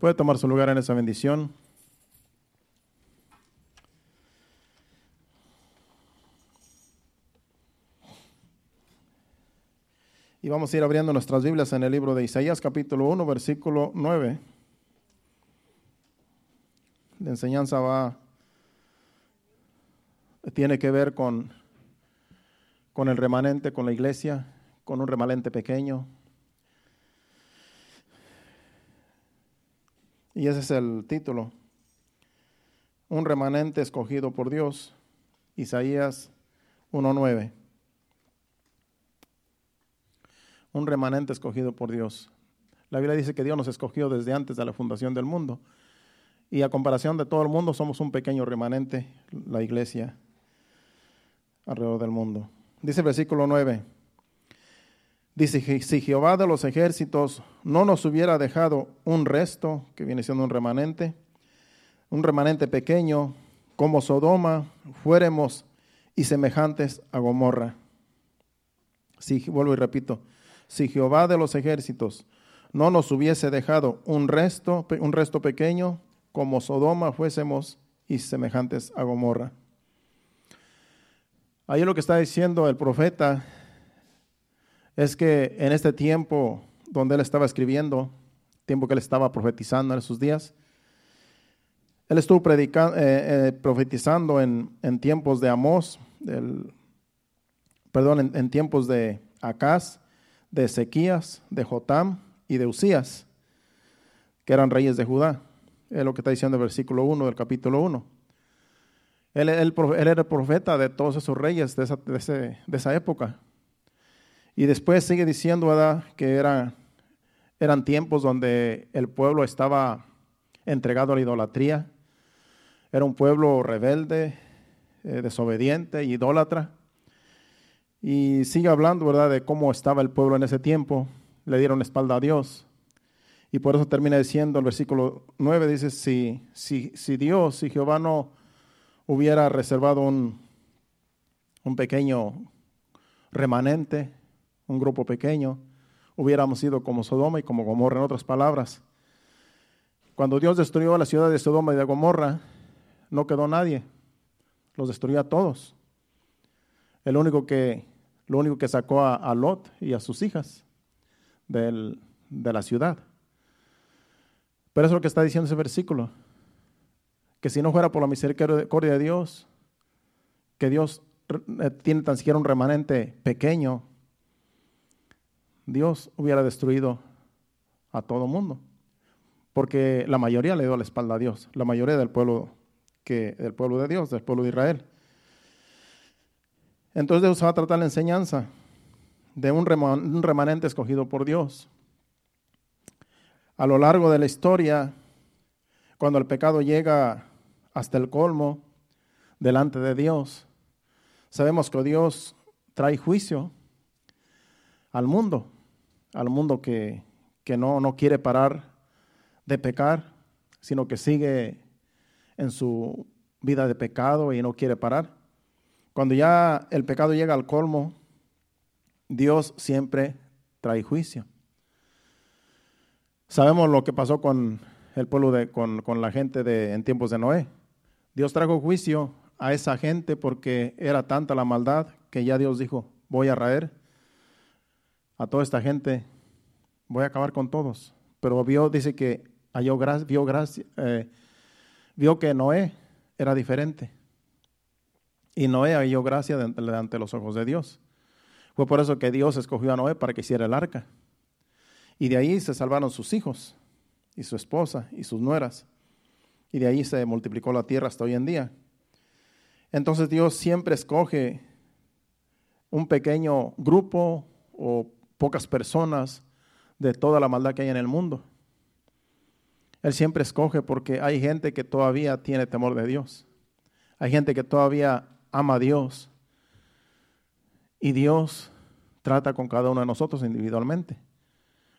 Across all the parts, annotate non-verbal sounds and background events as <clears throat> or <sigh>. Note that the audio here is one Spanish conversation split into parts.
Puede tomar su lugar en esa bendición. Y vamos a ir abriendo nuestras Biblias en el libro de Isaías capítulo 1, versículo 9. La enseñanza va, tiene que ver con, con el remanente, con la iglesia, con un remanente pequeño. Y ese es el título. Un remanente escogido por Dios. Isaías 1.9. un remanente escogido por Dios. La Biblia dice que Dios nos escogió desde antes de la fundación del mundo. Y a comparación de todo el mundo, somos un pequeño remanente, la iglesia, alrededor del mundo. Dice el versículo 9. Dice, si Jehová de los ejércitos no nos hubiera dejado un resto, que viene siendo un remanente, un remanente pequeño, como Sodoma, fuéramos y semejantes a Gomorra. Sí, vuelvo y repito, si Jehová de los ejércitos no nos hubiese dejado un resto, un resto pequeño, como Sodoma fuésemos y semejantes a Gomorra. Ahí lo que está diciendo el profeta es que en este tiempo donde él estaba escribiendo, tiempo que él estaba profetizando en esos días, él estuvo predicando, eh, eh, profetizando en, tiempos de Amós, perdón, en, en tiempos de Acaz de Ezequías, de Jotam y de Usías, que eran reyes de Judá. Es lo que está diciendo el versículo 1 del capítulo 1. Él, era el profeta de todos esos reyes de esa, de, esa época. Y después sigue diciendo ¿verdad? que era, eran tiempos donde el pueblo estaba entregado a la idolatría. Era un pueblo rebelde, eh, desobediente, idólatra. Y sigue hablando, ¿verdad?, de cómo estaba el pueblo en ese tiempo. Le dieron espalda a Dios. Y por eso termina diciendo el versículo 9, dice, si, si, si Dios, si Jehová no hubiera reservado un, un pequeño remanente, un grupo pequeño, hubiéramos sido como Sodoma y como Gomorra, en otras palabras. Cuando Dios destruyó la ciudad de Sodoma y de Gomorra, no quedó nadie, los destruyó a todos. El único que lo único que sacó a, Lot y a sus hijas de la ciudad. Pero eso es lo que está diciendo ese versículo. Que si no fuera por la misericordia de Dios, que Dios eh, tiene tan siquiera un remanente pequeño, Dios hubiera destruido a todo mundo. Porque la mayoría le dio la espalda a Dios, la mayoría del pueblo, que, del pueblo de Dios, del pueblo de Israel. Entonces Dios va a tratar la enseñanza de un remanente escogido por Dios. A lo largo de la historia, cuando el pecado llega hasta el colmo delante de Dios, sabemos que Dios trae juicio al mundo, al mundo que, que no, no quiere parar de pecar, sino que sigue en su vida de pecado y no quiere parar. Cuando ya el pecado llega al colmo, Dios siempre trae juicio. Sabemos lo que pasó con el pueblo de, con, la gente de, en tiempos de Noé. Dios trajo juicio a esa gente porque era tanta la maldad que ya Dios dijo, voy a raer a toda esta gente, voy a acabar con todos. Pero vio, dice que halló vio, gracia, eh, vio que Noé era diferente. Y Noé halló gracia ante los ojos de Dios. Fue por eso que Dios escogió a Noé para que hiciera el arca. Y de ahí se salvaron sus hijos, y su esposa, y sus nueras. Y de ahí se multiplicó la tierra hasta hoy en día. Entonces Dios siempre escoge un pequeño grupo o pocas personas de toda la maldad que hay en el mundo. Él siempre escoge porque hay gente que todavía tiene temor de Dios. Hay gente que todavía ama a Dios y Dios trata con cada uno de nosotros individualmente.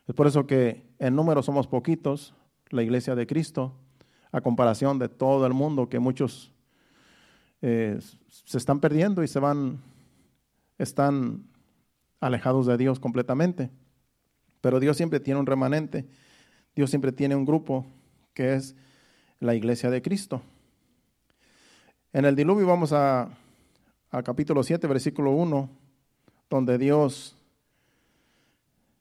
Es por eso que en número somos poquitos, la iglesia de Cristo, a comparación de todo el mundo, que muchos eh, se están perdiendo y se van, están alejados de Dios completamente. Pero Dios siempre tiene un remanente, Dios siempre tiene un grupo que es la iglesia de Cristo. En el diluvio vamos a, capítulo 7, versículo 1, donde Dios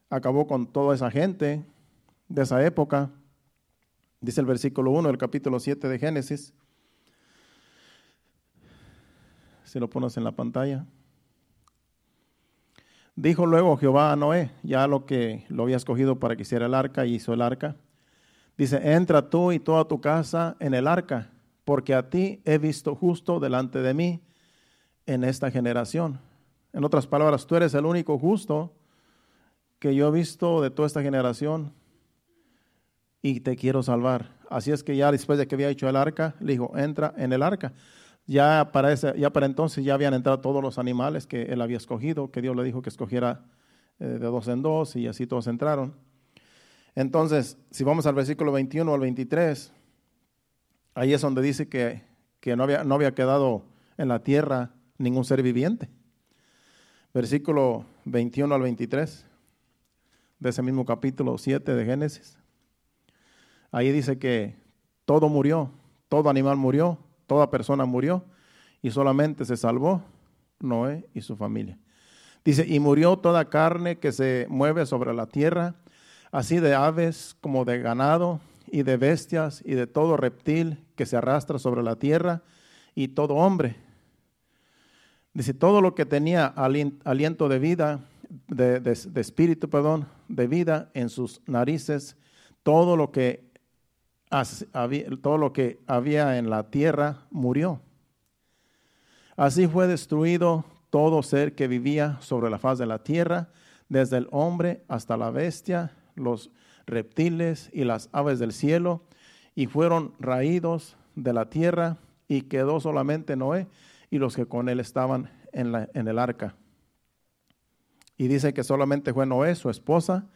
acabó con toda esa gente de esa época. Dice el versículo 1 del capítulo 7 de Génesis. Si lo pones en la pantalla. Dijo luego Jehová a Noé, ya lo que lo había escogido para que hiciera el arca, y hizo el arca. Dice, entra tú y toda tu casa en el arca, porque a ti he visto justo delante de mí en esta generación. En otras palabras, tú eres el único justo que yo he visto de toda esta generación y te quiero salvar. Así es que ya después de que había hecho el arca, le dijo, entra en el arca. Ya para, ya para entonces ya habían entrado todos los animales que él había escogido, que Dios le dijo que escogiera eh, de dos en dos y así todos entraron. Entonces, si vamos al versículo 21 al 23, ahí es donde dice que, que no, había, no había quedado en la tierra ningún ser viviente. Versículo 21 al 23 de ese mismo capítulo 7 de Génesis. Ahí dice que todo murió, todo animal murió, toda persona murió y solamente se salvó Noé y su familia. Dice, y murió toda carne que se mueve sobre la tierra, así de aves como de ganado y de bestias y de todo reptil que se arrastra sobre la tierra y todo hombre. Dice, todo lo que tenía aliento de vida, de, espíritu, perdón, de vida en sus narices, todo lo que todo lo que había en la tierra murió. Así fue destruido todo ser que vivía sobre la faz de la tierra, desde el hombre hasta la bestia, los reptiles y las aves del cielo, y fueron raídos de la tierra, y quedó solamente Noé y los que con él estaban en, en el arca. Y dice que solamente fue Noé, su esposa,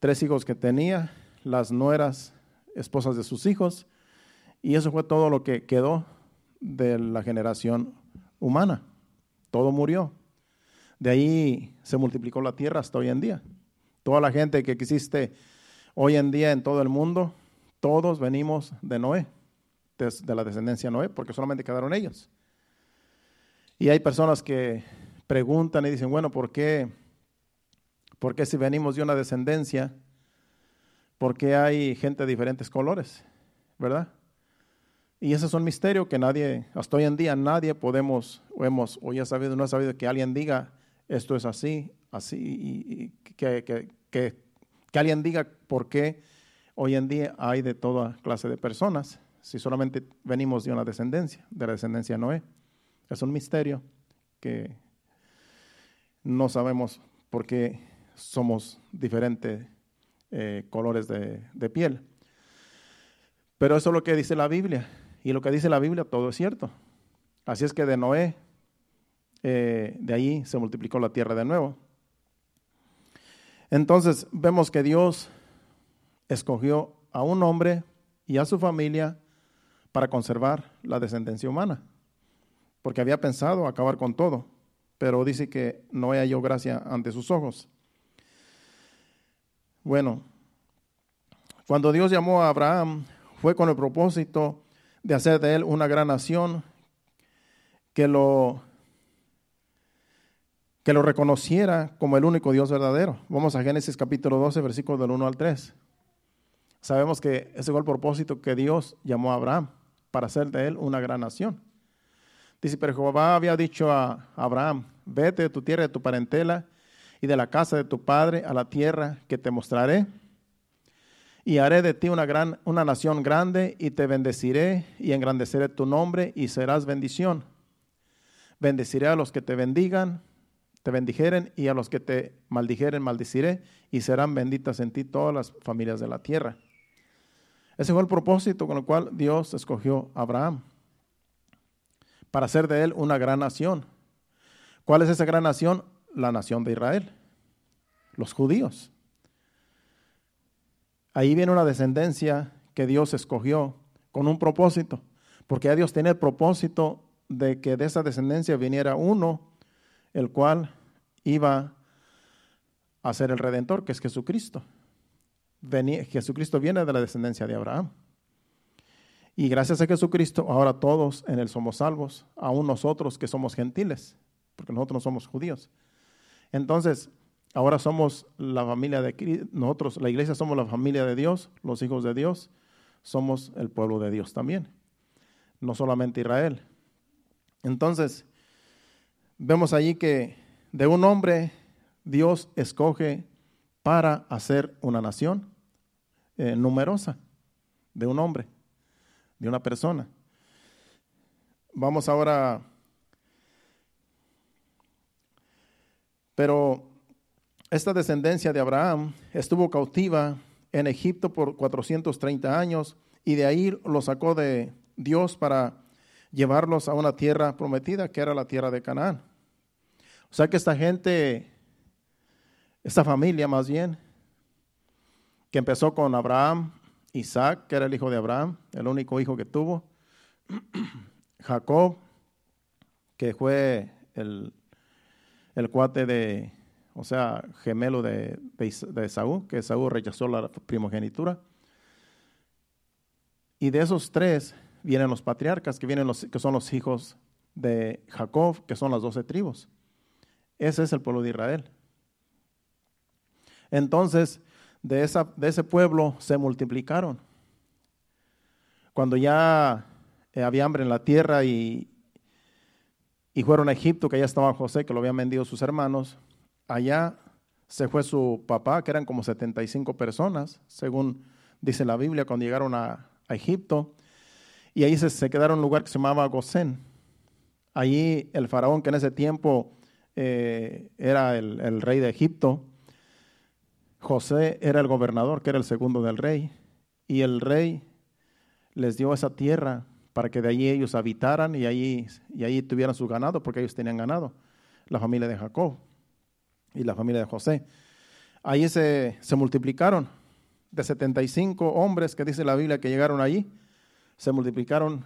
tres hijos que tenía, las nueras esposas de sus hijos, y eso fue todo lo que quedó de la generación humana. Todo murió. De ahí se multiplicó la tierra hasta hoy en día. Toda la gente que existe hoy en día en todo el mundo, todos venimos de Noé, de, la descendencia de Noé, porque solamente quedaron ellos. Y hay personas que preguntan y dicen, bueno, ¿por qué, ¿por qué si venimos de una descendencia porque hay gente de diferentes colores, ¿verdad? Y ese es un misterio que nadie, hasta hoy en día nadie podemos, o hemos, o ya sabido, no ha sabido que alguien diga, esto es así, así, y, que, que, que, que, alguien diga por qué hoy en día hay de toda clase de personas, si solamente venimos de una descendencia, de la descendencia de Noé. Es un misterio que no sabemos por qué somos diferentes eh, colores de, piel. Pero eso es lo que dice la Biblia. Y lo que dice la Biblia, todo es cierto. Así es que de Noé, eh, de ahí se multiplicó la tierra de nuevo. Entonces vemos que Dios escogió a un hombre y a su familia para conservar la descendencia humana, porque había pensado acabar con todo, pero dice que Noé halló gracia ante sus ojos. Bueno, cuando Dios llamó a Abraham, fue con el propósito de hacer de él una gran nación que lo, que lo reconociera como el único Dios verdadero. Vamos a Génesis capítulo 12, versículos del 1 al 3. Sabemos que ese fue el propósito que Dios llamó a Abraham, para hacer de él una gran nación. Dice, pero Jehová había dicho a Abraham, vete de tu tierra, de tu parentela y de la casa de tu padre a la tierra que te mostraré. Y haré de ti una, gran, una nación grande y te bendeciré y engrandeceré tu nombre y serás bendición. Bendeciré a los que te bendigan, te bendijeren y a los que te maldijeren, maldiciré y serán benditas en ti todas las familias de la tierra. Ese fue el propósito con el cual Dios escogió a Abraham, para hacer de él una gran nación. ¿Cuál es esa gran nación? La nación de Israel, los judíos. Ahí viene una descendencia que Dios escogió con un propósito, porque a Dios tiene el propósito de que de esa descendencia viniera uno, el cual iba a ser el redentor, que es Jesucristo. Jesucristo viene de la descendencia de Abraham, Y gracias a Jesucristo, ahora todos en Él somos salvos, aún nosotros que somos gentiles, porque nosotros no somos judíos. Entonces, ahora somos la familia de nosotros, la iglesia somos la familia de Dios, los hijos de Dios, somos el pueblo de Dios también, no solamente Israel. Entonces, vemos allí que de un hombre Dios escoge para hacer una nación eh, numerosa, de un hombre, de una persona. Vamos ahora, pero esta descendencia de Abraham estuvo cautiva en Egipto por 430 años y de ahí lo sacó de Dios para llevarlos a una tierra prometida, que era la tierra de Canaán. O sea que esta gente, esta familia más bien, que empezó con Abraham, Isaac, que era el hijo de Abraham, el único hijo que tuvo, <clears throat> Jacob, que fue el, el cuate de, o sea, gemelo de, de, Saúl, que Saúl rechazó la primogenitura. Y de esos tres vienen los patriarcas, que, vienen los, que son los hijos de Jacob, que son las doce tribus. Ese es el pueblo de Israel. Entonces, de, esa, de ese pueblo se multiplicaron. Cuando ya eh, había hambre en la tierra y, y fueron a Egipto, que allá estaba José, que lo habían vendido sus hermanos, allá se fue su papá, que eran como 75 personas, según dice la Biblia, cuando llegaron a, Egipto. Y ahí se, quedaron en un lugar que se llamaba Gosén. Allí el faraón, que en ese tiempo eh, era el, el rey de Egipto, José era el gobernador, que era el segundo del rey, y el rey les dio esa tierra para que de allí ellos habitaran y allí, y allí tuvieran su ganado, porque ellos tenían ganado, la familia de Jacob y la familia de José. Ahí se, se multiplicaron, de 75 hombres que dice la Biblia que llegaron allí, se multiplicaron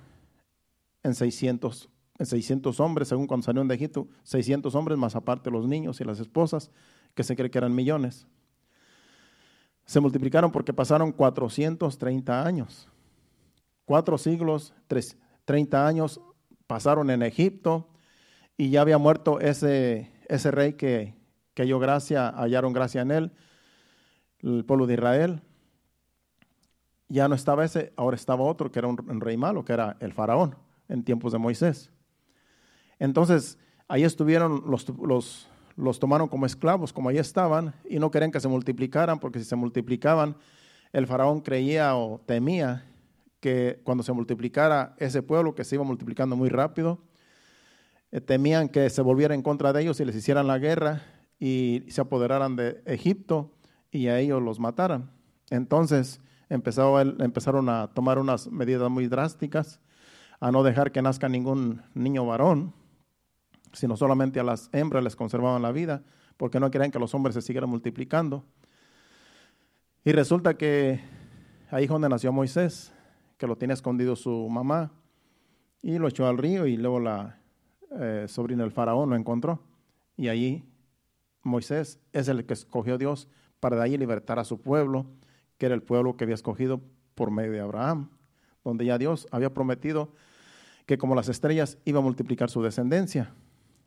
en 600, en 600 hombres, según cuando salieron de Egipto, 600 hombres más aparte los niños y las esposas, que se cree que eran millones se multiplicaron porque pasaron 430 años. Cuatro siglos, 30 años pasaron en Egipto y ya había muerto ese, rey que, gracia, hallaron gracia en él, el pueblo de Israel. Ya no estaba ese, ahora estaba otro que era un, rey malo, que era el faraón en tiempos de Moisés. Entonces, ahí estuvieron los, los, los tomaron como esclavos, como ahí estaban, y no querían que se multiplicaran, porque si se multiplicaban, el faraón creía o temía que cuando se multiplicara ese pueblo, que se iba multiplicando muy rápido, eh, temían que se volviera en contra de ellos y les hicieran la guerra y se apoderaran de Egipto y a ellos los mataran. Entonces empezaron a tomar unas medidas muy drásticas, a no dejar que nazca ningún niño varón, sino solamente a las hembras les conservaban la vida, porque no querían que los hombres se siguieran multiplicando. Y resulta que ahí es donde nació Moisés, que lo tiene escondido su mamá, y lo echó al río y luego la eh, sobrina del faraón lo encontró. Y allí Moisés es el que escogió Dios para de ahí libertar a su pueblo, que era el pueblo que había escogido por medio de Abraham, donde ya Dios había prometido que como las estrellas iba a multiplicar su descendencia.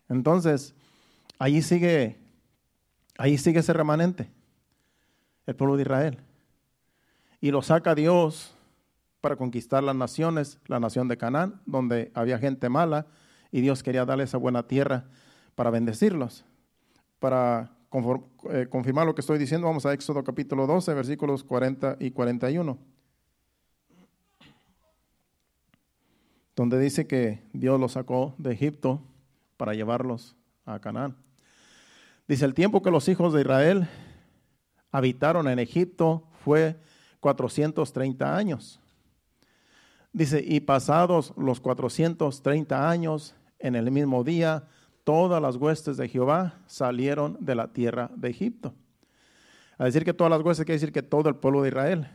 Entonces, ahí sigue, ahí sigue ese remanente, el pueblo de Israel. Y lo saca Dios para conquistar las naciones, la nación de Canaán, donde había gente mala, y Dios quería darle esa buena tierra para bendecirlos. Para eh, confirmar lo que estoy diciendo, vamos a Éxodo capítulo 12, versículos 40 y 41. Donde dice que Dios los sacó de Egipto para llevarlos a Canaán. Dice, el tiempo que los hijos de Israel habitaron en Egipto fue 430 años. Dice, y pasados los 430 años, en el mismo día, todas las huestes de Jehová salieron de la tierra de Egipto. A decir que todas las huestes quiere decir que todo el pueblo de Israel,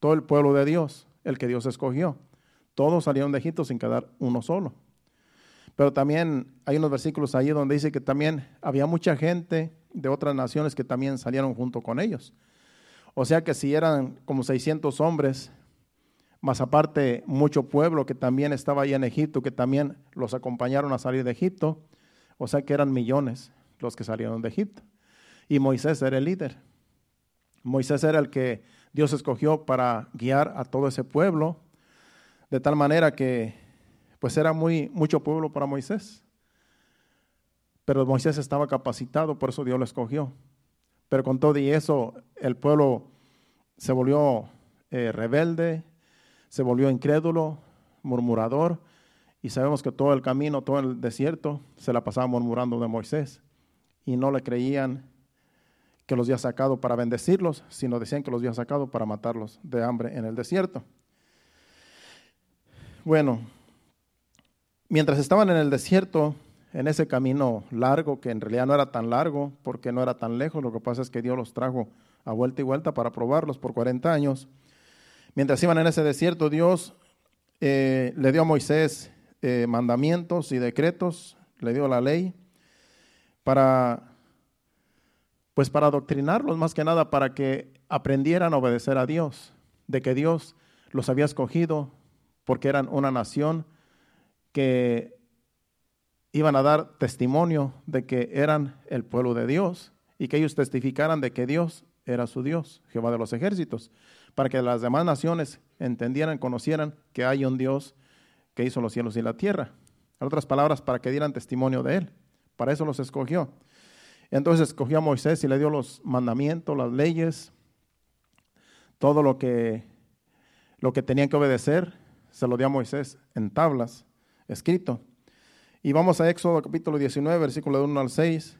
todo el pueblo de Dios, el que Dios escogió, todos salieron de Egipto sin quedar uno solo. Pero también hay unos versículos ahí donde dice que también había mucha gente de otras naciones que también salieron junto con ellos. O sea que si eran como 600 hombres, más aparte mucho pueblo que también estaba ahí en Egipto, que también los acompañaron a salir de Egipto, o sea que eran millones los que salieron de Egipto. Y Moisés era el líder. Moisés era el que Dios escogió para guiar a todo ese pueblo, de tal manera que pues era muy mucho pueblo para Moisés. Pero Moisés estaba capacitado, por eso Dios lo escogió. Pero con todo y eso, el pueblo se volvió eh, rebelde, se volvió incrédulo, murmurador, y sabemos que todo el camino, todo el desierto, se la pasaba murmurando de Moisés. Y no le creían que los había sacado para bendecirlos, sino decían que los había sacado para matarlos de hambre en el desierto. Bueno, mientras estaban en el desierto, en ese camino largo, que en realidad no era tan largo, porque no era tan lejos, lo que pasa es que Dios los trajo a vuelta y vuelta para probarlos por 40 años. Mientras iban en ese desierto, Dios eh, le dio a Moisés eh, mandamientos y decretos, le dio la ley para, pues para adoctrinarlos más que nada, para que aprendieran a obedecer a Dios, de que Dios los había escogido porque eran una nación que iban a dar testimonio de que eran el pueblo de Dios y que ellos testificaran de que Dios era su Dios, Jehová de los ejércitos, para que las demás naciones entendieran, conocieran que hay un Dios que hizo los cielos y la tierra. En otras palabras, para que dieran testimonio de Él. Para eso los escogió. Entonces escogió a Moisés y le dio los mandamientos, las leyes, todo lo que, lo que tenían que obedecer, se lo dio a Moisés en tablas, escrito. Y vamos a Éxodo capítulo 19, versículo de 1 al 6,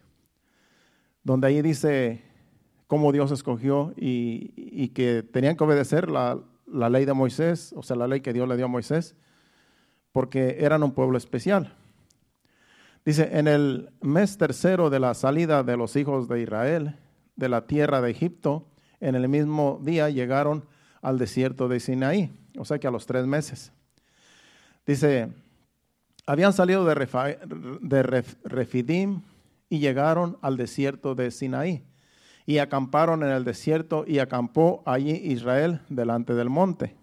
donde ahí dice cómo Dios escogió y, que tenían que obedecer la, ley de Moisés, o sea, la ley que Dios le dio a Moisés, porque eran un pueblo especial. Dice, en el mes tercero de la salida de los hijos de Israel de la tierra de Egipto, en el mismo día llegaron al desierto de Sinaí, o sea que a los tres meses. Dice, habían salido de Refidim y llegaron al desierto de Sinaí y acamparon en el desierto y acampó allí Israel delante del monte.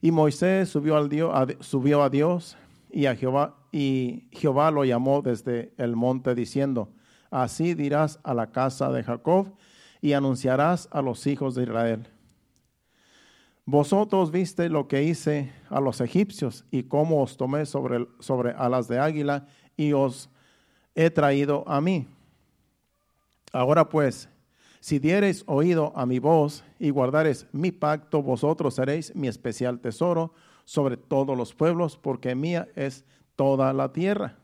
Y Moisés subió, Dios, a Dios y a Jehová y Jehová lo llamó desde el monte diciendo, así dirás a la casa de Jacob y anunciarás a los hijos de Israel. Vosotros viste lo que hice a los egipcios y cómo os tomé sobre, sobre alas de águila y os he traído a mí. Ahora pues, si diereis oído a mi voz y guardareis mi pacto, vosotros seréis mi especial tesoro sobre todos los pueblos, porque mía es toda la tierra.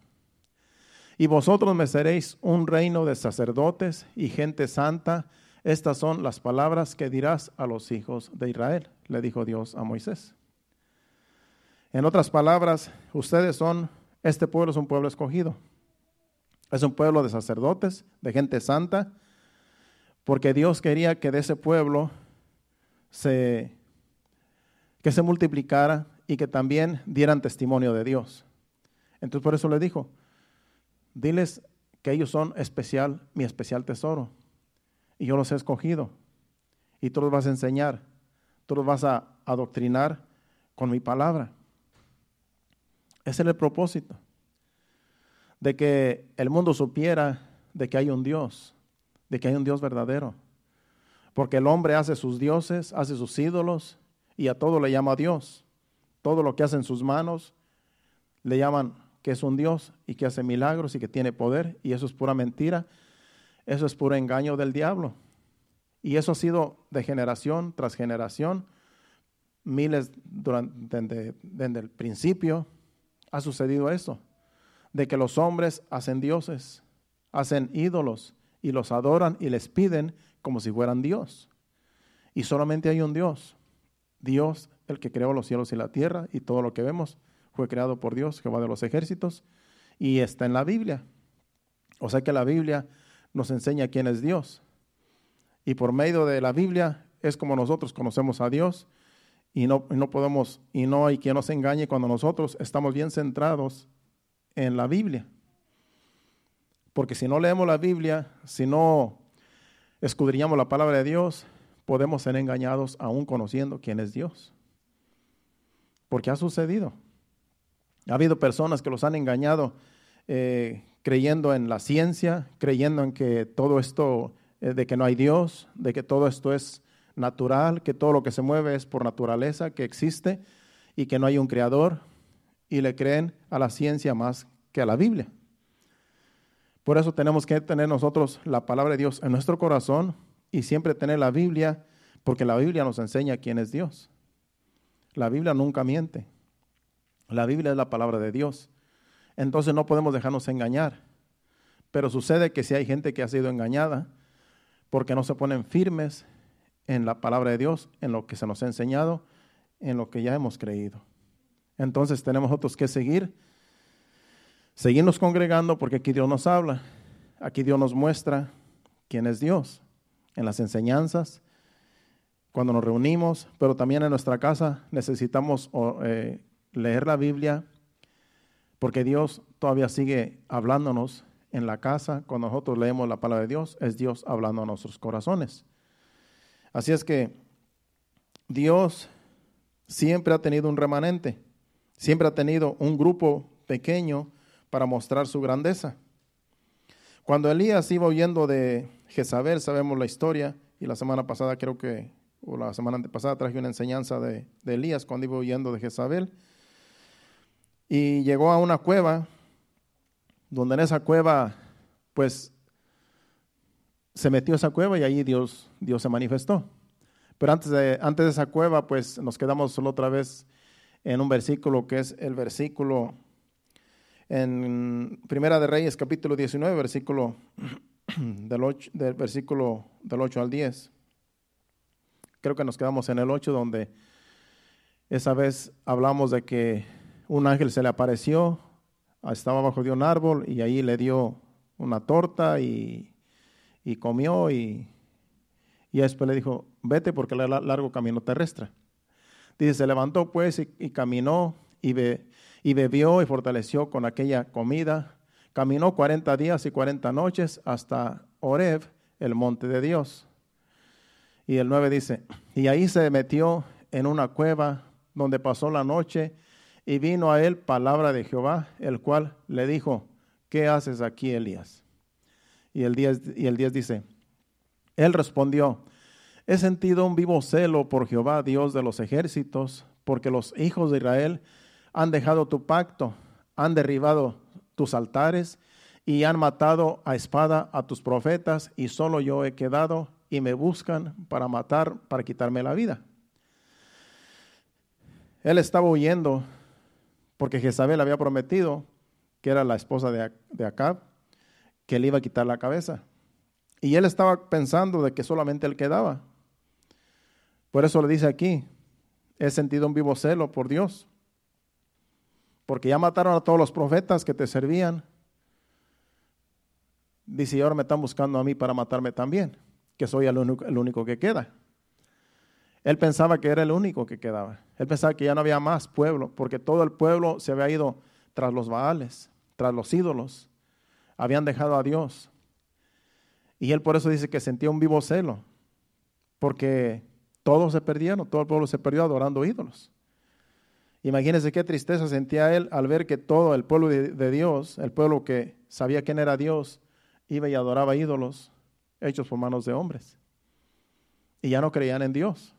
Y vosotros me seréis un reino de sacerdotes y gente santa. Estas son las palabras que dirás a los hijos de Israel, le dijo Dios a Moisés. En otras palabras, ustedes son, este pueblo es un pueblo escogido. Es un pueblo de sacerdotes, de gente santa, porque Dios quería que de ese pueblo se, que se multiplicara y que también dieran testimonio de Dios. Entonces por eso le dijo, diles que ellos son especial, mi especial tesoro, y yo los he escogido, y tú los vas a enseñar, tú los vas a adoctrinar con mi palabra. Ese es el propósito de que el mundo supiera de que hay un Dios, de que hay un Dios verdadero. Porque el hombre hace sus dioses, hace sus ídolos y a todo le llama Dios. Todo lo que hace en sus manos le llaman que es un Dios y que hace milagros y que tiene poder y eso es pura mentira. Eso es puro engaño del diablo. Y eso ha sido de generación tras generación, miles desde, desde el principio ha sucedido eso de que los hombres hacen dioses, hacen ídolos y los adoran y les piden como si fueran Dios. Y solamente hay un Dios. Dios, el que creó los cielos y la tierra y todo lo que vemos fue creado por Dios, Jehová de los ejércitos, y está en la Biblia. O sea que la Biblia nos enseña quién es Dios. Y por medio de la Biblia es como nosotros conocemos a Dios y no, no podemos, y no hay quien nos engañe cuando nosotros estamos bien centrados en la Biblia. Porque si no leemos la Biblia, si no escudriñamos la palabra de Dios, podemos ser engañados aún conociendo quién es Dios. porque ha sucedido. Ha habido personas que los han engañado eh, creyendo en la ciencia, creyendo en que todo esto, eh, de que no hay Dios, de que todo esto es natural, que todo lo que se mueve es por naturaleza, que existe y que no hay un creador, y le creen a la ciencia más que a la Biblia. Por eso tenemos que tener nosotros la palabra de Dios en nuestro corazón y siempre tener la Biblia, porque la Biblia nos enseña quién es Dios. La Biblia nunca miente. La Biblia es la palabra de Dios. Entonces no podemos dejarnos engañar. Pero sucede que si hay gente que ha sido engañada porque no se ponen firmes en la palabra de Dios, en lo que se nos ha enseñado, en lo que ya hemos creído. Entonces tenemos otros que seguir, seguirnos congregando porque aquí Dios nos habla, aquí Dios nos muestra quién es Dios en las enseñanzas, cuando nos reunimos, pero también en nuestra casa necesitamos eh, leer la Biblia, porque Dios todavía sigue hablándonos en la casa. Cuando nosotros leemos la palabra de Dios, es Dios hablando a nuestros corazones. Así es que Dios siempre ha tenido un remanente, siempre ha tenido un grupo pequeño para mostrar su grandeza. Cuando Elías iba huyendo de Jezabel, sabemos la historia, y la semana pasada creo que, o la semana pasada traje una enseñanza de, de Elías cuando iba huyendo de Jezabel, y llegó a una cueva, donde en esa cueva, pues, se metió esa cueva y ahí Dios, Dios se manifestó. Pero antes de, antes de esa cueva, pues nos quedamos solo otra vez en un versículo que es el versículo en Primera de Reyes, capítulo 19, versículo <clears throat> del, 8, del versículo del 8 al 10. Creo que nos quedamos en el 8 donde esa vez hablamos de que un ángel se le apareció, estaba bajo de un árbol y ahí le dio una torta y, y comió y, y después le dijo, vete porque le largo camino terrestre. Dice, se levantó pues y, caminó y, y bebió y fortaleció con aquella comida. Caminó 40 días y 40 noches hasta Oreb, el monte de Dios. Y el 9 dice, y ahí se metió en una cueva donde pasó la noche y vino a él palabra de Jehová, el cual le dijo, ¿qué haces aquí, Elías? Y el 10, y el 10 dice, él respondió, he sentido un vivo celo por Jehová, Dios de los ejércitos, porque los hijos de Israel han dejado tu pacto, han derribado tus altares y han matado a espada a tus profetas, y solo yo he quedado y me buscan para matar, para quitarme la vida. Él estaba huyendo porque Jezabel había prometido, que era la esposa de, Acab, que le iba a quitar la cabeza. Y él estaba pensando de que solamente él quedaba. Por eso le dice aquí, he sentido un vivo celo por Dios. Porque ya mataron a todos los profetas que te servían. Dice, y ahora me están buscando a mí para matarme también, que soy el único, el único que queda. Él pensaba que era el único que quedaba. Él pensaba que ya no había más pueblo, porque todo el pueblo se había ido tras los baales, tras los ídolos. Habían dejado a Dios. Y él por eso dice que sentía un vivo celo, porque todos se perdieron, todo el pueblo se perdió adorando ídolos. Imagínense qué tristeza sentía él al ver que todo el pueblo de, Dios, el pueblo que sabía quién era Dios, iba y adoraba ídolos hechos por manos de hombres. Y ya no creían en Dios,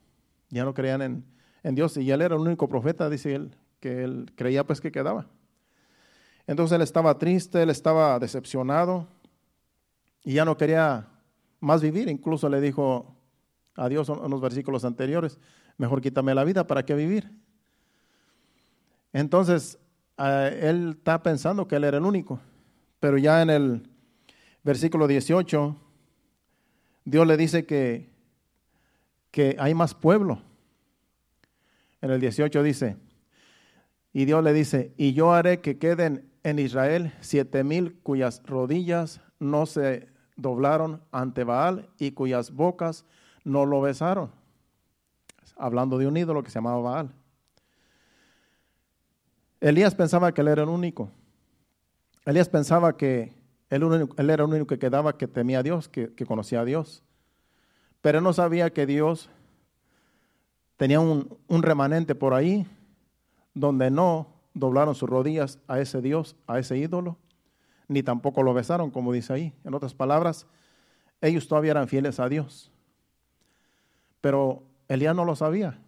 ya no creían en, en Dios. Y él era el único profeta, dice él, que él creía pues que quedaba. Entonces él estaba triste, él estaba decepcionado y ya no quería más vivir. Incluso le dijo a Dios en los versículos anteriores, mejor quítame la vida, ¿para qué vivir? Entonces, él está pensando que él era el único, pero ya en el versículo 18, Dios le dice que, que hay más pueblo. En el 18 dice, y Dios le dice, y yo haré que queden en Israel siete mil cuyas rodillas no se doblaron ante Baal y cuyas bocas no lo besaron. Hablando de un ídolo que se llamaba Baal. Elías pensaba que él era el único. Elías pensaba que él, era el único que quedaba que temía a Dios, que, conocía a Dios. Pero no sabía que Dios tenía un, un remanente por ahí donde no doblaron sus rodillas a ese Dios, a ese ídolo, ni tampoco lo besaron, como dice ahí. En otras palabras, ellos todavía eran fieles a Dios. Pero Elías no lo sabía.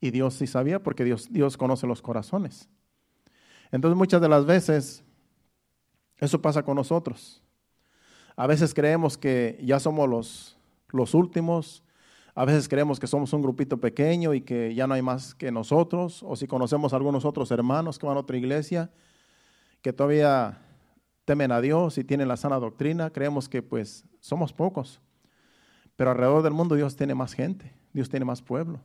Y Dios sí sabía porque Dios, Dios conoce los corazones. Entonces muchas de las veces eso pasa con nosotros. A veces creemos que ya somos los, los últimos, a veces creemos que somos un grupito pequeño y que ya no hay más que nosotros, o si conocemos a algunos otros hermanos que van a otra iglesia, que todavía temen a Dios y tienen la sana doctrina, creemos que pues somos pocos. Pero alrededor del mundo Dios tiene más gente, Dios tiene más pueblo.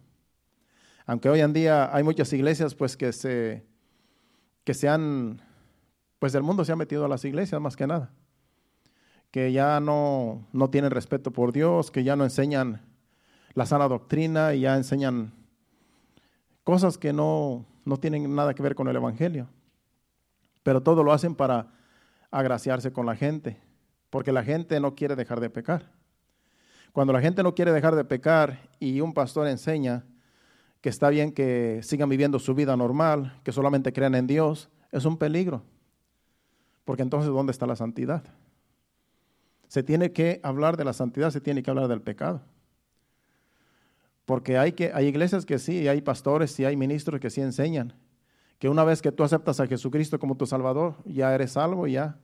Aunque hoy en día hay muchas iglesias pues que se, que se han, pues el mundo se ha metido a las iglesias más que nada, que ya no, no tienen respeto por Dios, que ya no enseñan la sana doctrina y ya enseñan cosas que no, no tienen nada que ver con el Evangelio. Pero todo lo hacen para agraciarse con la gente, porque la gente no quiere dejar de pecar. Cuando la gente no quiere dejar de pecar y un pastor enseña que está bien que sigan viviendo su vida normal, que solamente crean en Dios, es un peligro. Porque entonces, ¿dónde está la santidad? Se tiene que hablar de la santidad, se tiene que hablar del pecado. Porque hay, que, hay iglesias que sí, hay pastores y hay ministros que sí enseñan que una vez que tú aceptas a Jesucristo como tu Salvador, ya eres salvo, ya,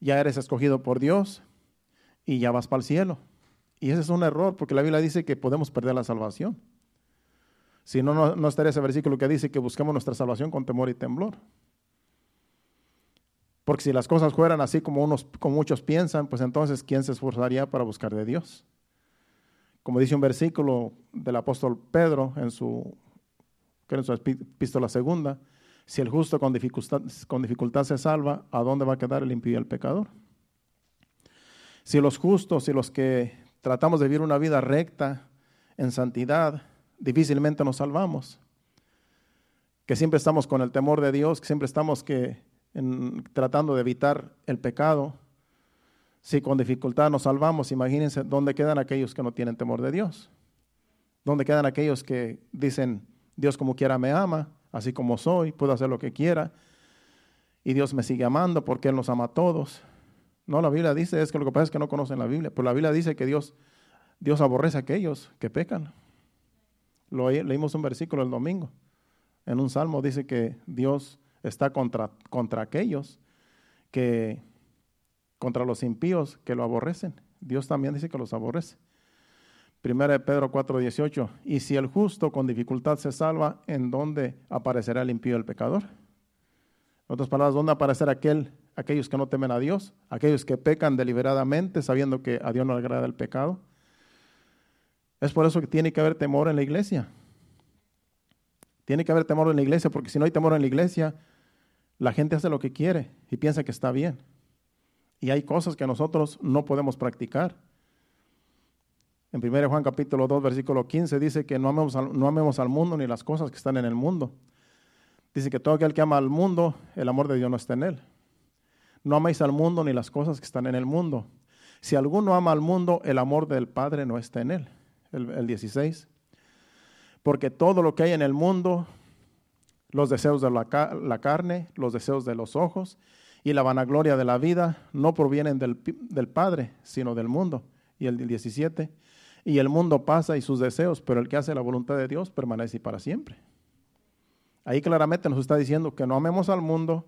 ya eres escogido por Dios y ya vas para el cielo. Y ese es un error, porque la Biblia dice que podemos perder la salvación. Si no, no, estaría ese versículo que dice que busquemos nuestra salvación con temor y temblor. Porque si las cosas fueran así como, unos, muchos piensan, pues entonces, ¿quién se esforzaría para buscar de Dios? como dice un versículo del apóstol Pedro en su, en su epístola segunda, si el justo con dificultad, se salva, ¿a dónde va a quedar el impío y el pecador? Si los justos y los que tratamos de vivir una vida recta, en santidad, difícilmente nos salvamos. Que siempre estamos con el temor de Dios, que siempre estamos que, tratando de evitar el pecado, si con dificultad nos salvamos, imagínense dónde quedan aquellos que no tienen temor de Dios. ¿Dónde quedan aquellos que dicen, Dios como quiera me ama, así como soy, puedo hacer lo que quiera, y Dios me sigue amando porque Él nos ama a todos? No, la Biblia dice, es que lo que pasa es que no conocen la Biblia, pero la Biblia dice que Dios, Dios aborrece a aquellos que pecan. Lo, leímos un versículo el domingo. En un salmo dice que Dios está contra, contra aquellos que contra los impíos que lo aborrecen. Dios también dice que los aborrece. Primera de Pedro 4:18. Y si el justo con dificultad se salva, ¿en dónde aparecerá el impío el pecador? En otras palabras, ¿dónde aparecerá aquel, aquellos que no temen a Dios? Aquellos que pecan deliberadamente sabiendo que a Dios no le agrada el pecado. Es por eso que tiene que haber temor en la iglesia. Tiene que haber temor en la iglesia, porque si no hay temor en la iglesia, la gente hace lo que quiere y piensa que está bien. Y hay cosas que nosotros no podemos practicar. En 1 Juan capítulo 2, versículo 15 dice que no amemos, al, no amemos al mundo ni las cosas que están en el mundo. Dice que todo aquel que ama al mundo, el amor de Dios no está en él. No améis al mundo ni las cosas que están en el mundo. Si alguno ama al mundo, el amor del Padre no está en él. El, 16. Porque todo lo que hay en el mundo, los deseos de la, la carne, los deseos de los ojos y la vanagloria de la vida no provienen del, Padre, sino del mundo. Y el 17, y el mundo pasa y sus deseos, pero el que hace la voluntad de Dios permanece para siempre. Ahí claramente nos está diciendo que no amemos al mundo,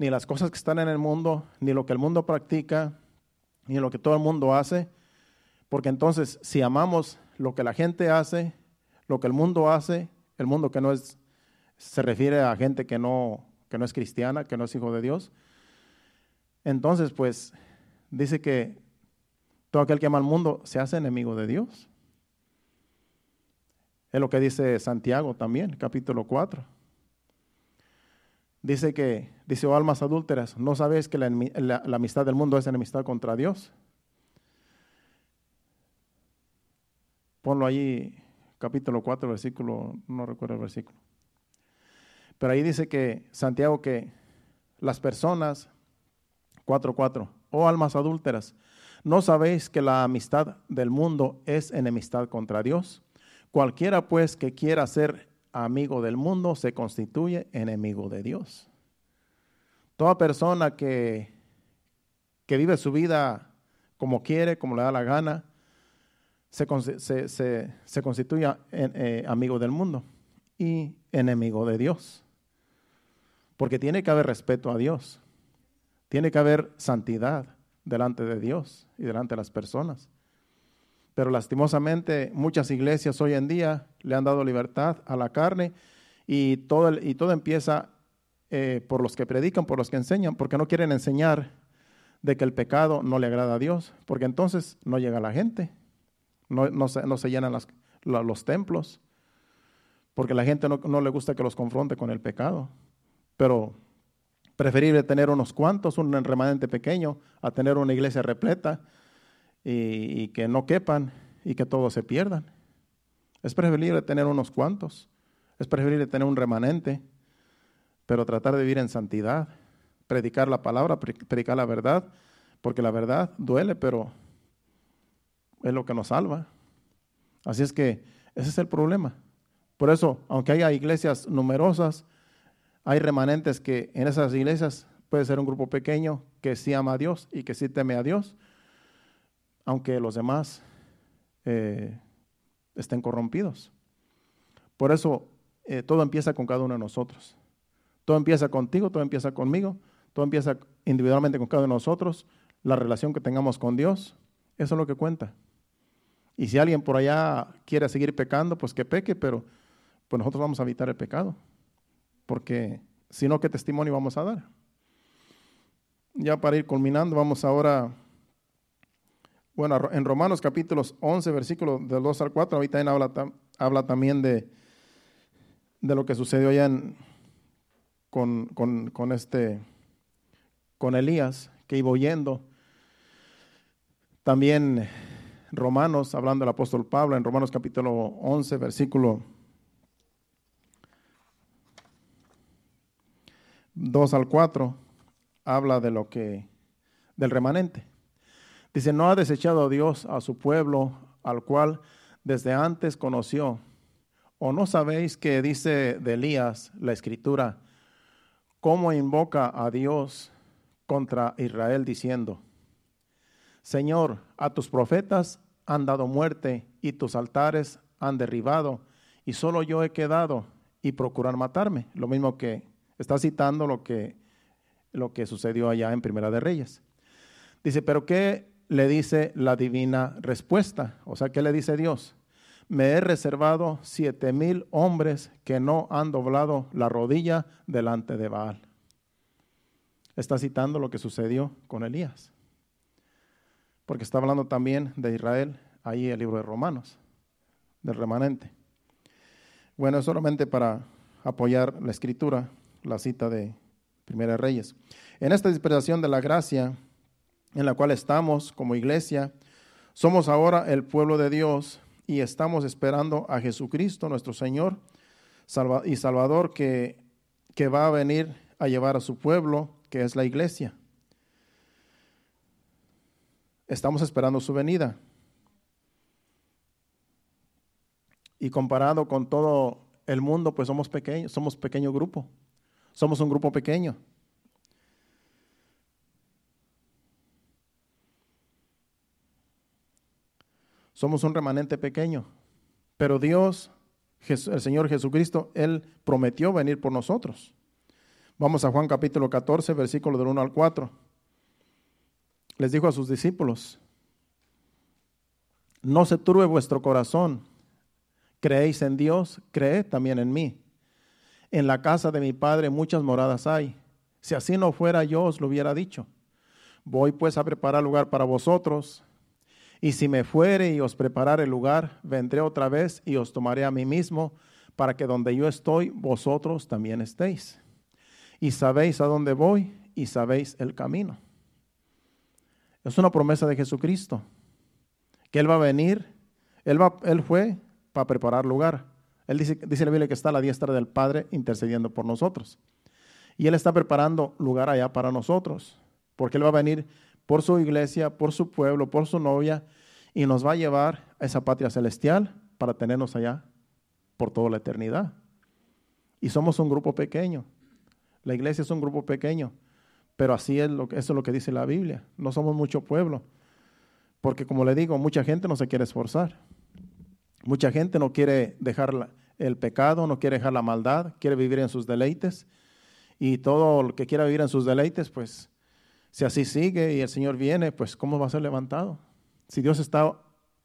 ni las cosas que están en el mundo, ni lo que el mundo practica, ni lo que todo el mundo hace, porque entonces si amamos lo que la gente hace, lo que el mundo hace, el mundo que no es, se refiere a gente que no, que no es cristiana, que no es hijo de Dios, entonces, pues, dice que todo aquel que ama al mundo se hace enemigo de Dios. Es lo que dice Santiago también, capítulo 4. Dice que, dice, oh almas adúlteras, ¿no sabéis que la, amistad del mundo es enemistad contra Dios? Ponlo ahí, capítulo 4, versículo, no recuerdo el versículo. Pero ahí dice que Santiago que las personas 4.4. Oh almas adúlteras, ¿no sabéis que la amistad del mundo es enemistad contra Dios? Cualquiera pues que quiera ser amigo del mundo se constituye enemigo de Dios. Toda persona que, que vive su vida como quiere, como le da la gana, se, constituye eh, amigo del mundo y enemigo de Dios. Porque tiene que haber respeto a Dios. Tiene que haber santidad delante de Dios y delante de las personas. Pero lastimosamente muchas iglesias hoy en día le han dado libertad a la carne y todo, y todo empieza eh, por los que predican, por los que enseñan, porque no quieren enseñar de que el pecado no le agrada a Dios, porque entonces no llega la gente, no, se, llenan los templos, porque la gente no, no le gusta que los confronte con el pecado. Pero preferible tener unos cuantos, un remanente pequeño, a tener una iglesia repleta y, que no quepan y que todos se pierdan. Es preferible tener unos cuantos, es preferible tener un remanente, pero tratar de vivir en santidad, predicar la palabra, predicar la verdad, porque la verdad duele, pero es lo que nos salva. Así es que ese es el problema. Por eso, aunque haya iglesias numerosas, hay remanentes que en esas iglesias puede ser un grupo pequeño que sí ama a Dios y que sí teme a Dios, aunque los demás eh, estén corrompidos. Por eso eh, todo empieza con cada uno de nosotros. Todo empieza contigo, todo empieza conmigo, todo empieza individualmente con cada uno de nosotros. La relación que tengamos con Dios, eso es lo que cuenta. Y si alguien por allá quiere seguir pecando, pues que peque, pero pues nosotros vamos a evitar el pecado. Porque si no, ¿qué testimonio vamos a dar? Ya para ir culminando, vamos ahora bueno, en Romanos capítulos 11, versículos del 2 al 4, ahorita habla, habla también de, de lo que sucedió allá con, con, este, con Elías, que iba oyendo. También Romanos, hablando del apóstol Pablo, en Romanos capítulo 11, versículo 2 al 4, habla de lo que, del remanente. Dice, no ha desechado Dios a su pueblo, al cual desde antes conoció. ¿O no sabéis que dice de Elías la escritura, cómo invoca a Dios contra Israel diciendo, Señor, a tus profetas han dado muerte y tus altares han derribado y solo yo he quedado y procurar matarme. Lo mismo que está citando lo que, lo que sucedió allá en Primera de Reyes. Dice, pero ¿qué le dice la divina respuesta. O sea, ¿qué le dice Dios? Me he reservado siete mil hombres que no han doblado la rodilla delante de Baal. Está citando lo que sucedió con Elías. Porque está hablando también de Israel, ahí el libro de Romanos, del remanente. Bueno, es solamente para apoyar la escritura, la cita de Primera Reyes. En esta dispersación de la gracia, en la cual estamos como iglesia. Somos ahora el pueblo de Dios y estamos esperando a Jesucristo, nuestro Señor y Salvador, que, que va a venir a llevar a su pueblo, que es la iglesia. Estamos esperando su venida. Y comparado con todo el mundo, pues somos pequeños, somos pequeño grupo. Somos un grupo pequeño. Somos un remanente pequeño, pero Dios, el Señor Jesucristo, Él prometió venir por nosotros. Vamos a Juan capítulo 14, versículo del 1 al 4. Les dijo a sus discípulos, no se turbe vuestro corazón, creéis en Dios, creed también en mí. En la casa de mi Padre muchas moradas hay. Si así no fuera, yo os lo hubiera dicho. Voy pues a preparar lugar para vosotros. Y si me fuere y os preparare lugar, vendré otra vez y os tomaré a mí mismo, para que donde yo estoy, vosotros también estéis. Y sabéis a dónde voy y sabéis el camino. Es una promesa de Jesucristo, que Él va a venir, Él, va, él fue para preparar lugar. Él dice, dice la Biblia que está a la diestra del Padre intercediendo por nosotros. Y Él está preparando lugar allá para nosotros, porque Él va a venir por su iglesia, por su pueblo, por su novia, y nos va a llevar a esa patria celestial para tenernos allá por toda la eternidad. Y somos un grupo pequeño. La iglesia es un grupo pequeño. Pero así es lo que, eso es lo que dice la Biblia. No somos mucho pueblo. Porque como le digo, mucha gente no se quiere esforzar. Mucha gente no quiere dejar el pecado, no quiere dejar la maldad, quiere vivir en sus deleites. Y todo el que quiera vivir en sus deleites, pues si así sigue y el Señor viene, pues ¿cómo va a ser levantado? Si Dios está,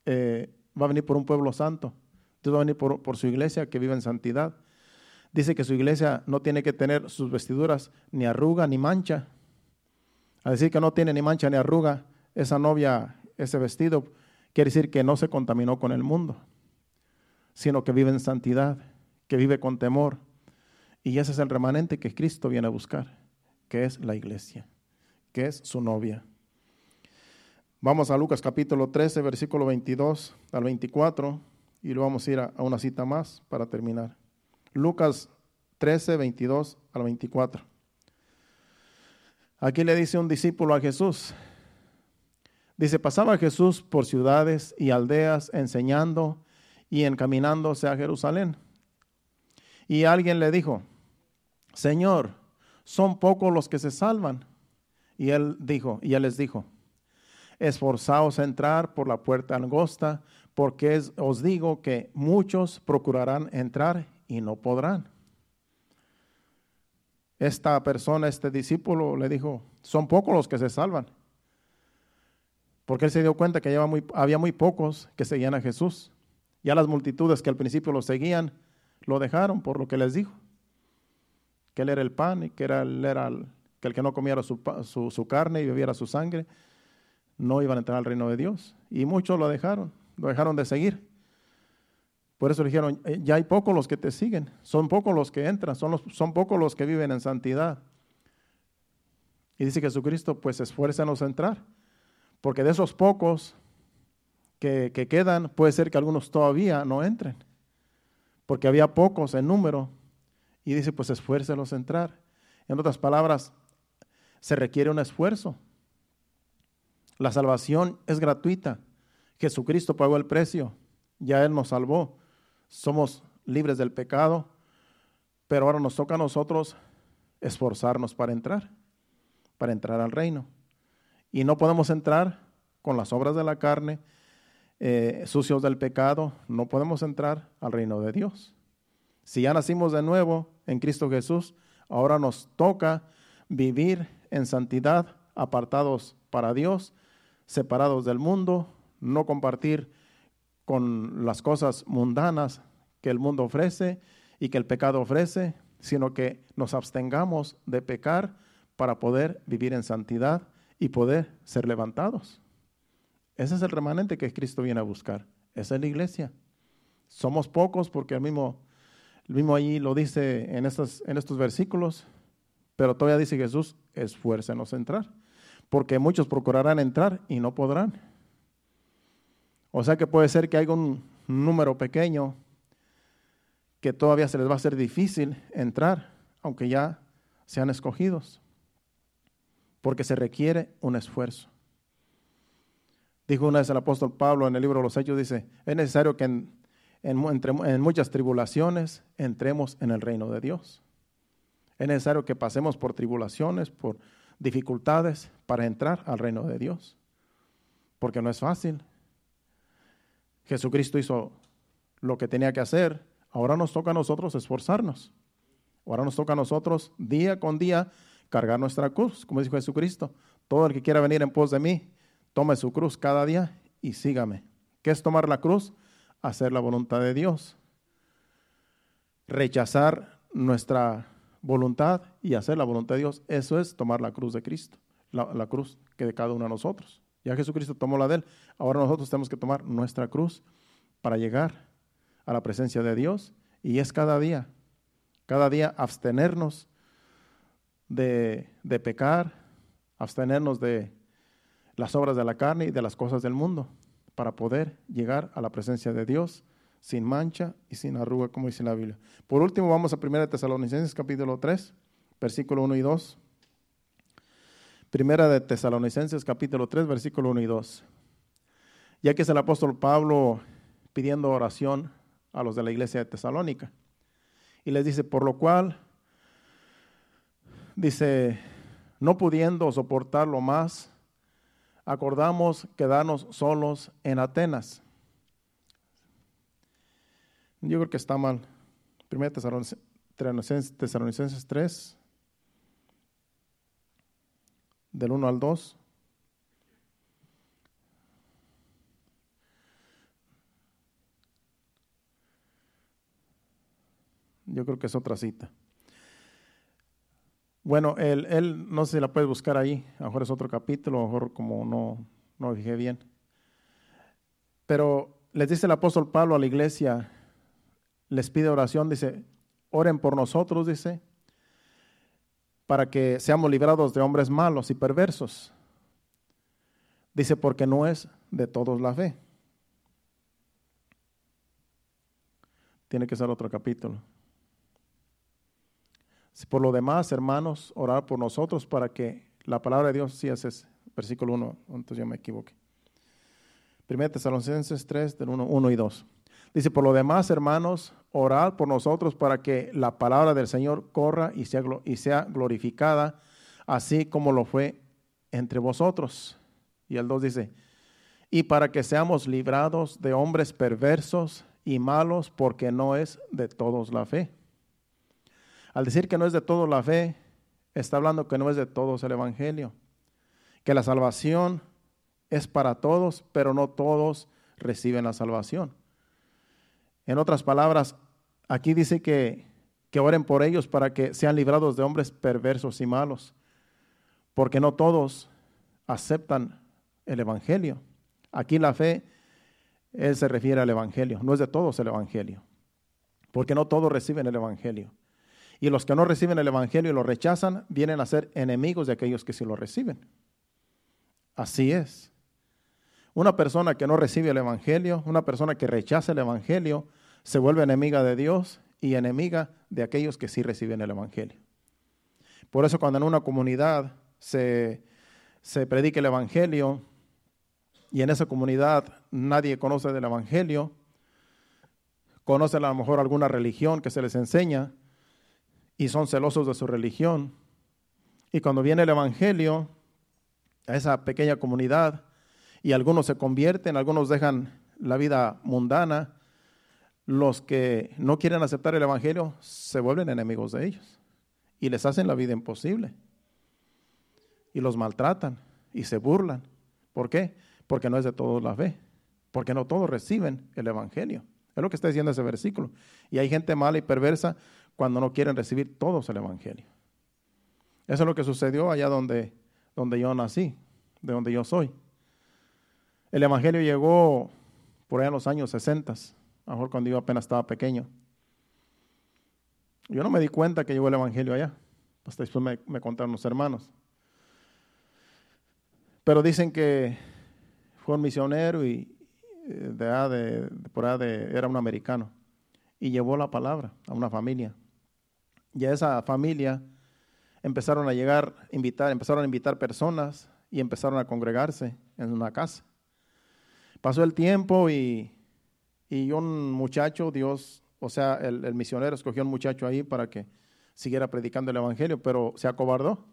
eh, va a venir por un pueblo santo, Dios va a venir por, su iglesia que vive en santidad. Dice que su iglesia no tiene que tener sus vestiduras ni arruga ni mancha. A decir que no tiene ni mancha ni arruga, esa novia, ese vestido, quiere decir que no se contaminó con el mundo, sino que vive en santidad, que vive con temor. Y ese es el remanente que Cristo viene a buscar, que es la iglesia que es su novia. Vamos a Lucas capítulo 13, versículo 22 al 24, y luego vamos a ir a, una cita más para terminar. Lucas 13, 22 al 24. Aquí le dice un discípulo a Jesús. Dice, pasaba Jesús por ciudades y aldeas enseñando y encaminándose a Jerusalén. Y alguien le dijo, Señor, son pocos los que se salvan. Y él dijo, y él les dijo, esforzaos a entrar por la puerta angosta, porque os digo que muchos procurarán entrar y no podrán. Esta persona, este discípulo, le dijo, son pocos los que se salvan. Porque él se dio cuenta que había muy, había muy pocos que seguían a Jesús. Ya las multitudes que al principio lo seguían, lo dejaron por lo que les dijo. Que él era el pan y que era, él era el, que el que no comiera su, carne y bebiera su sangre, no iban a entrar al reino de Dios. Y muchos lo dejaron, lo dejaron de seguir. Por eso dijeron, eh, ya hay pocos los que te siguen, son pocos los que entran, son, son pocos los que viven en santidad. Y dice Jesucristo, pues esfuérzanos a entrar, porque de esos pocos que, que quedan, puede ser que algunos todavía no entren, porque había pocos en número. Y dice, pues esfuérzanos a entrar. En otras palabras, se requiere un esfuerzo. La salvación es gratuita. Jesucristo pagó el precio. Ya Él nos salvó. Somos libres del pecado. Pero ahora nos toca a nosotros esforzarnos para entrar, para entrar al reino. Y no podemos entrar con las obras de la carne, eh, sucios del pecado. No podemos entrar al reino de Dios. Si ya nacimos de nuevo en Cristo Jesús, ahora nos toca vivir en santidad, apartados para Dios, separados del mundo, no compartir con las cosas mundanas que el mundo ofrece y que el pecado ofrece, sino que nos abstengamos de pecar para poder vivir en santidad y poder ser levantados. Ese es el remanente que Cristo viene a buscar. Esa es la iglesia. Somos pocos porque el mismo, el mismo allí lo dice en estos, en estos versículos. Pero todavía dice Jesús, esfuércenos a entrar, porque muchos procurarán entrar y no podrán. O sea que puede ser que haya un número pequeño que todavía se les va a hacer difícil entrar, aunque ya sean escogidos, porque se requiere un esfuerzo. Dijo una vez el apóstol Pablo en el libro de los Hechos, dice, es necesario que en, en muchas tribulaciones entremos en el reino de Dios. Es necesario que pasemos por tribulaciones, por dificultades para entrar al reino de Dios. Porque no es fácil. Jesucristo hizo lo que tenía que hacer. Ahora nos toca a nosotros esforzarnos. Ahora nos toca a nosotros día con día cargar nuestra cruz, como dijo Jesucristo. Todo el que quiera venir en pos de mí, tome su cruz cada día y sígame. ¿Qué es tomar la cruz? Hacer la voluntad de Dios. Rechazar nuestra voluntad y hacer la voluntad de Dios, eso es tomar la cruz de Cristo, la, cruz que de cada uno de nosotros. Ya Jesucristo tomó la de él, ahora nosotros tenemos que tomar nuestra cruz para llegar a la presencia de Dios. Y es cada día, cada día abstenernos de, de pecar, abstenernos de las obras de la carne y de las cosas del mundo para poder llegar a la presencia de Dios sin mancha y sin arruga, como dice la Biblia. Por último, vamos a 1 Tesalonicenses capítulo 3, versículo 1 y 2. Primera de Tesalonicenses capítulo 3, versículo 1 y 2. Ya que es el apóstol Pablo pidiendo oración a los de la iglesia de Tesalónica. Y les dice, por lo cual, dice, no pudiendo soportarlo más, acordamos quedarnos solos en Atenas. Yo creo que está mal. Primera Tesalonicenses 3, del 1 al 2. Yo creo que es otra cita. Bueno, él, no sé si la puedes buscar ahí, a lo mejor es otro capítulo, a lo mejor como no, no dije bien. Pero les dice el apóstol Pablo a la iglesia, les pide oración, dice, oren por nosotros, dice, para que seamos librados de hombres malos y perversos. Dice, porque no es de todos la fe. Tiene que ser otro capítulo. Por lo demás, hermanos, orar por nosotros para que la palabra de Dios, sí, ese es versículo 1, entonces yo me equivoqué. 1 Tesalonicenses 3, del 1, 1 y 2. Dice, por lo demás, hermanos, orad por nosotros para que la palabra del Señor corra y sea, y sea glorificada, así como lo fue entre vosotros. Y el 2 dice, y para que seamos librados de hombres perversos y malos, porque no es de todos la fe. Al decir que no es de todos la fe, está hablando que no es de todos el Evangelio, que la salvación es para todos, pero no todos reciben la salvación. En otras palabras, aquí dice que, oren por ellos para que sean librados de hombres perversos y malos, porque no todos aceptan el Evangelio. Aquí la fe, él se refiere al Evangelio, no es de todos el Evangelio, porque no todos reciben el Evangelio. Y los que no reciben el Evangelio y lo rechazan, vienen a ser enemigos de aquellos que sí lo reciben. Así es. Una persona que no recibe el Evangelio, una persona que rechaza el Evangelio, se vuelve enemiga de Dios y enemiga de aquellos que sí reciben el Evangelio. Por eso cuando en una comunidad se, se predica el Evangelio y en esa comunidad nadie conoce del Evangelio, conoce a lo mejor alguna religión que se les enseña, y son celosos de su religión. Y cuando viene el Evangelio a esa pequeña comunidad y algunos se convierten, algunos dejan la vida mundana, los que no quieren aceptar el Evangelio se vuelven enemigos de ellos y les hacen la vida imposible y los maltratan y se burlan. ¿Por qué? Porque no es de todos la fe, porque no todos reciben el Evangelio. Es lo que está diciendo ese versículo. Y hay gente mala y perversa cuando no quieren recibir todos el Evangelio. Eso es lo que sucedió allá donde, donde yo nací, de donde yo soy. El Evangelio llegó por allá en los años 60, a lo mejor cuando yo apenas estaba pequeño. Yo no me di cuenta que llegó el Evangelio allá, hasta después me, contaron los hermanos. Pero dicen que fue un misionero y eh, de, de, por allá de, era un americano y llevó la palabra a una familia y a esa familia empezaron a llegar, invitar, empezaron a invitar personas y empezaron a congregarse en una casa. Pasó el tiempo y, y un muchacho, Dios, o sea, el, misionero escogió un muchacho ahí para que siguiera predicando el Evangelio, pero se acobardó.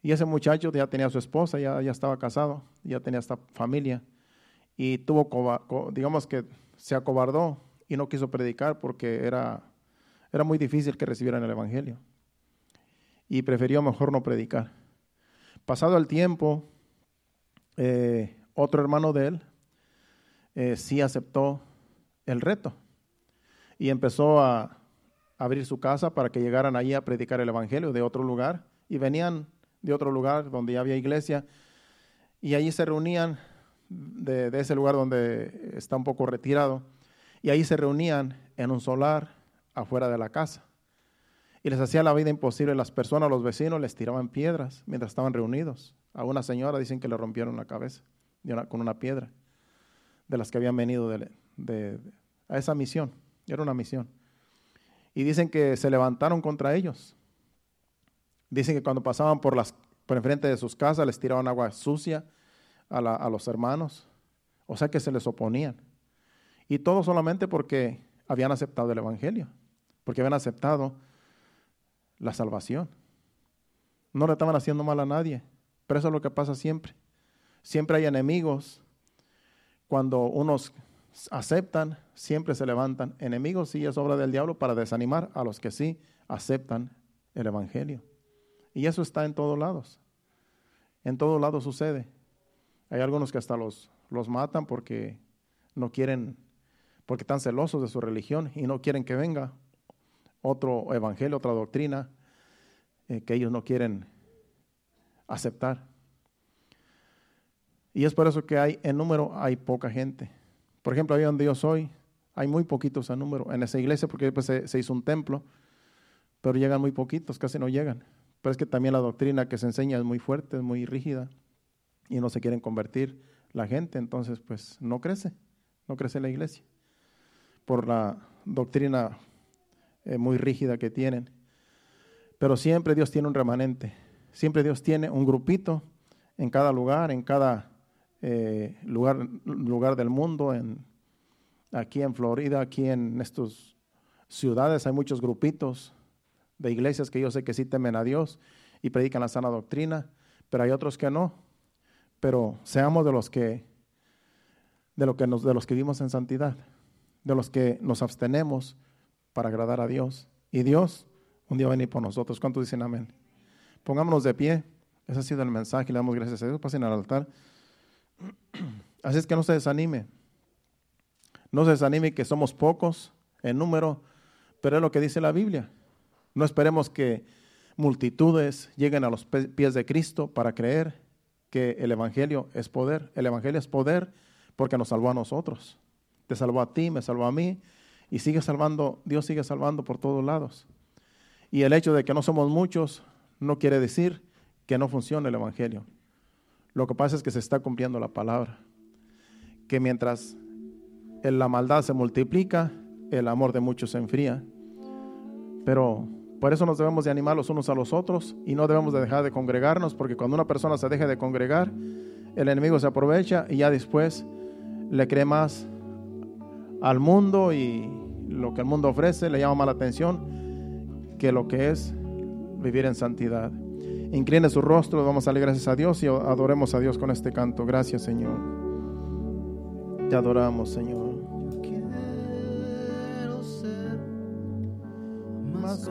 Y ese muchacho ya tenía su esposa, ya, ya estaba casado, ya tenía esta familia. Y tuvo, digamos que se acobardó y no quiso predicar porque era era muy difícil que recibieran el Evangelio. Y prefirió mejor no predicar. Pasado el tiempo, eh, otro hermano de él eh, sí aceptó el reto y empezó a abrir su casa para que llegaran allí a predicar el Evangelio de otro lugar. Y venían de otro lugar donde ya había iglesia y allí se reunían de, ese lugar donde está un poco retirado y ahí se reunían en un solar afuera de la casa. Y les hacía la vida imposible. Las personas, los vecinos, les tiraban piedras mientras estaban reunidos. A una señora dicen que le rompieron la cabeza con una piedra de las que habían venido de, a esa misión. Era una misión. Y dicen que se levantaron contra ellos. Dicen que cuando pasaban por, las, por enfrente de sus casas les tiraban agua sucia a, a los hermanos. O sea que se les oponían. Y todo solamente porque habían aceptado el Evangelio porque habían aceptado la salvación. No le estaban haciendo mal a nadie, pero eso es lo que pasa siempre. Siempre hay enemigos. Cuando unos aceptan, siempre se levantan. Enemigos sí es obra del diablo para desanimar a los que sí aceptan el Evangelio. Y eso está en todos lados. En todos lados sucede. Hay algunos que hasta los, los matan porque no quieren, porque están celosos de su religión y no quieren que venga otro evangelio, otra doctrina eh, que ellos no quieren aceptar. Y es por eso que hay, en número hay poca gente. Por ejemplo, ahí donde yo soy, hay muy poquitos en número en esa iglesia porque después se, se hizo un templo, pero llegan muy poquitos, casi no llegan. Pero es que también la doctrina que se enseña es muy fuerte, es muy rígida y no se quieren convertir la gente, entonces pues no crece, no crece la iglesia por la doctrina eh, muy rígida que tienen. Pero siempre Dios tiene un remanente, siempre Dios tiene un grupito en cada lugar, en cada eh, lugar, lugar del mundo, en, aquí en Florida, aquí en estas ciudades hay muchos grupitos de iglesias que yo sé que sí temen a Dios y predican la sana doctrina, pero hay otros que no. Pero seamos de los que de lo que nos, de los que vivimos en santidad, de los que nos abstenemos para agradar a Dios. Y Dios un día va a venir por nosotros. ¿Cuántos dicen amén? Pongámonos de pie. Ese ha sido el mensaje. Le damos gracias a Dios. Pasen al altar. <clears throat> Así es que no se desanime. No se desanime que somos pocos en número, pero es lo que dice la Biblia. No esperemos que multitudes lleguen a los pies de Cristo para creer que el Evangelio es poder. El Evangelio es poder porque nos salvó a nosotros. Te salvó a ti, me salvó a mí y sigue salvando, Dios sigue salvando por todos lados. Y el hecho de que no somos muchos no quiere decir que no funcione el Evangelio. Lo que pasa es que se está cumpliendo la palabra. Que mientras la maldad se multiplica, el amor de muchos se enfría. Pero por eso nos debemos de animar los unos a los otros y no debemos de dejar de congregarnos, porque cuando una persona se deja de congregar, el enemigo se aprovecha y ya después le cree más al mundo y lo que el mundo ofrece le llama más la atención que lo que es vivir en santidad. Incline su rostro, vamos a darle gracias a Dios y adoremos a Dios con este canto. Gracias, Señor. Te adoramos, Señor. quiero ser más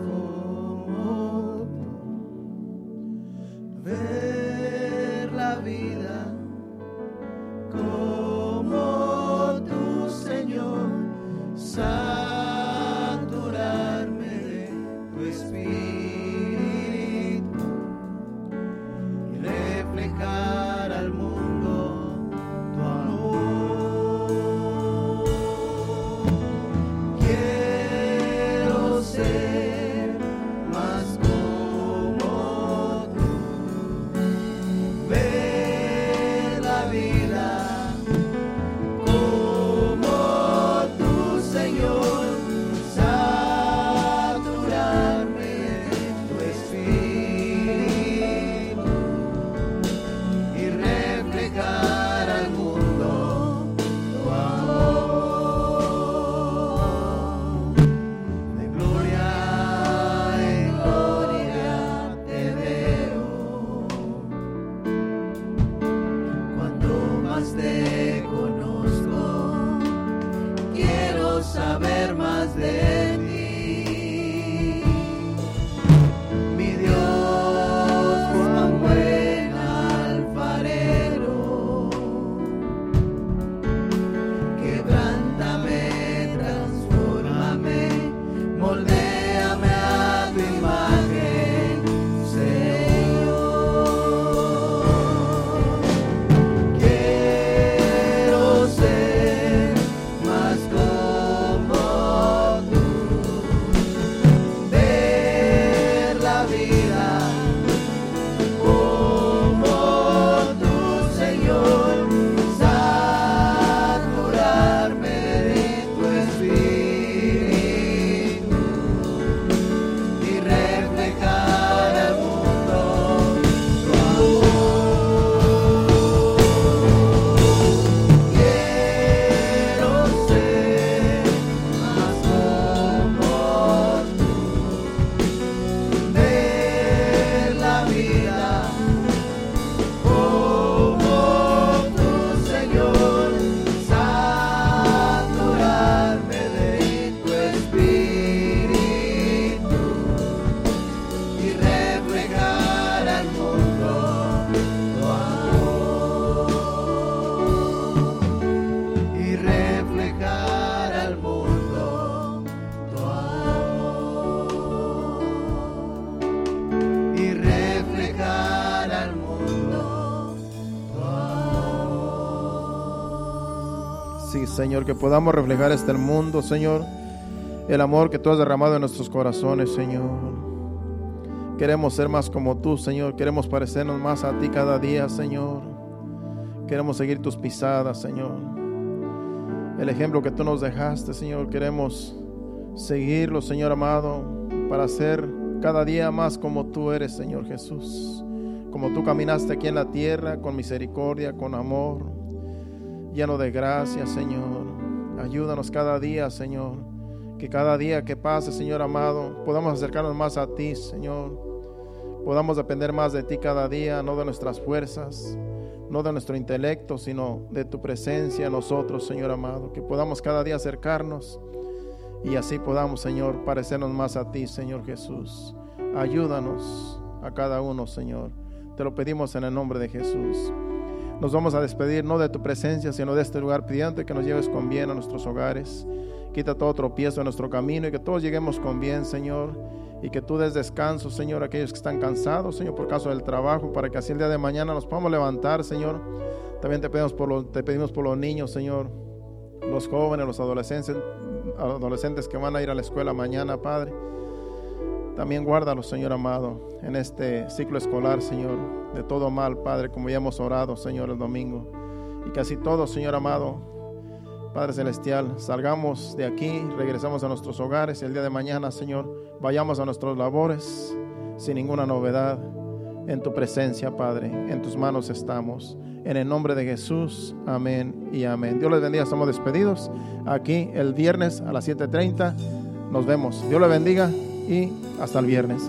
Señor, que podamos reflejar este mundo, Señor, el amor que tú has derramado en nuestros corazones, Señor. Queremos ser más como tú, Señor. Queremos parecernos más a ti cada día, Señor. Queremos seguir tus pisadas, Señor. El ejemplo que tú nos dejaste, Señor, queremos seguirlo, Señor amado, para ser cada día más como tú eres, Señor Jesús. Como tú caminaste aquí en la tierra con misericordia, con amor, lleno de gracia, Señor. Ayúdanos cada día, Señor. Que cada día que pase, Señor amado, podamos acercarnos más a ti, Señor podamos depender más de ti cada día, no de nuestras fuerzas, no de nuestro intelecto, sino de tu presencia en nosotros, Señor amado. Que podamos cada día acercarnos y así podamos, Señor, parecernos más a ti, Señor Jesús. Ayúdanos a cada uno, Señor. Te lo pedimos en el nombre de Jesús. Nos vamos a despedir no de tu presencia, sino de este lugar, pidiendo que nos lleves con bien a nuestros hogares. Quita todo tropiezo en nuestro camino y que todos lleguemos con bien, Señor y que tú des descanso, Señor, a aquellos que están cansados, Señor, por caso del trabajo, para que así el día de mañana nos podamos levantar, Señor. También te pedimos por los, te pedimos por los niños, Señor, los jóvenes, los adolescentes, adolescentes que van a ir a la escuela mañana, Padre. También guárdalos, Señor amado, en este ciclo escolar, Señor, de todo mal, Padre, como ya hemos orado, Señor, el domingo. Y que así todo, Señor amado, Padre Celestial, salgamos de aquí, regresamos a nuestros hogares el día de mañana, Señor, vayamos a nuestras labores sin ninguna novedad. En tu presencia, Padre, en tus manos estamos. En el nombre de Jesús, amén y amén. Dios les bendiga, estamos despedidos aquí el viernes a las 7.30. Nos vemos. Dios les bendiga y hasta el viernes.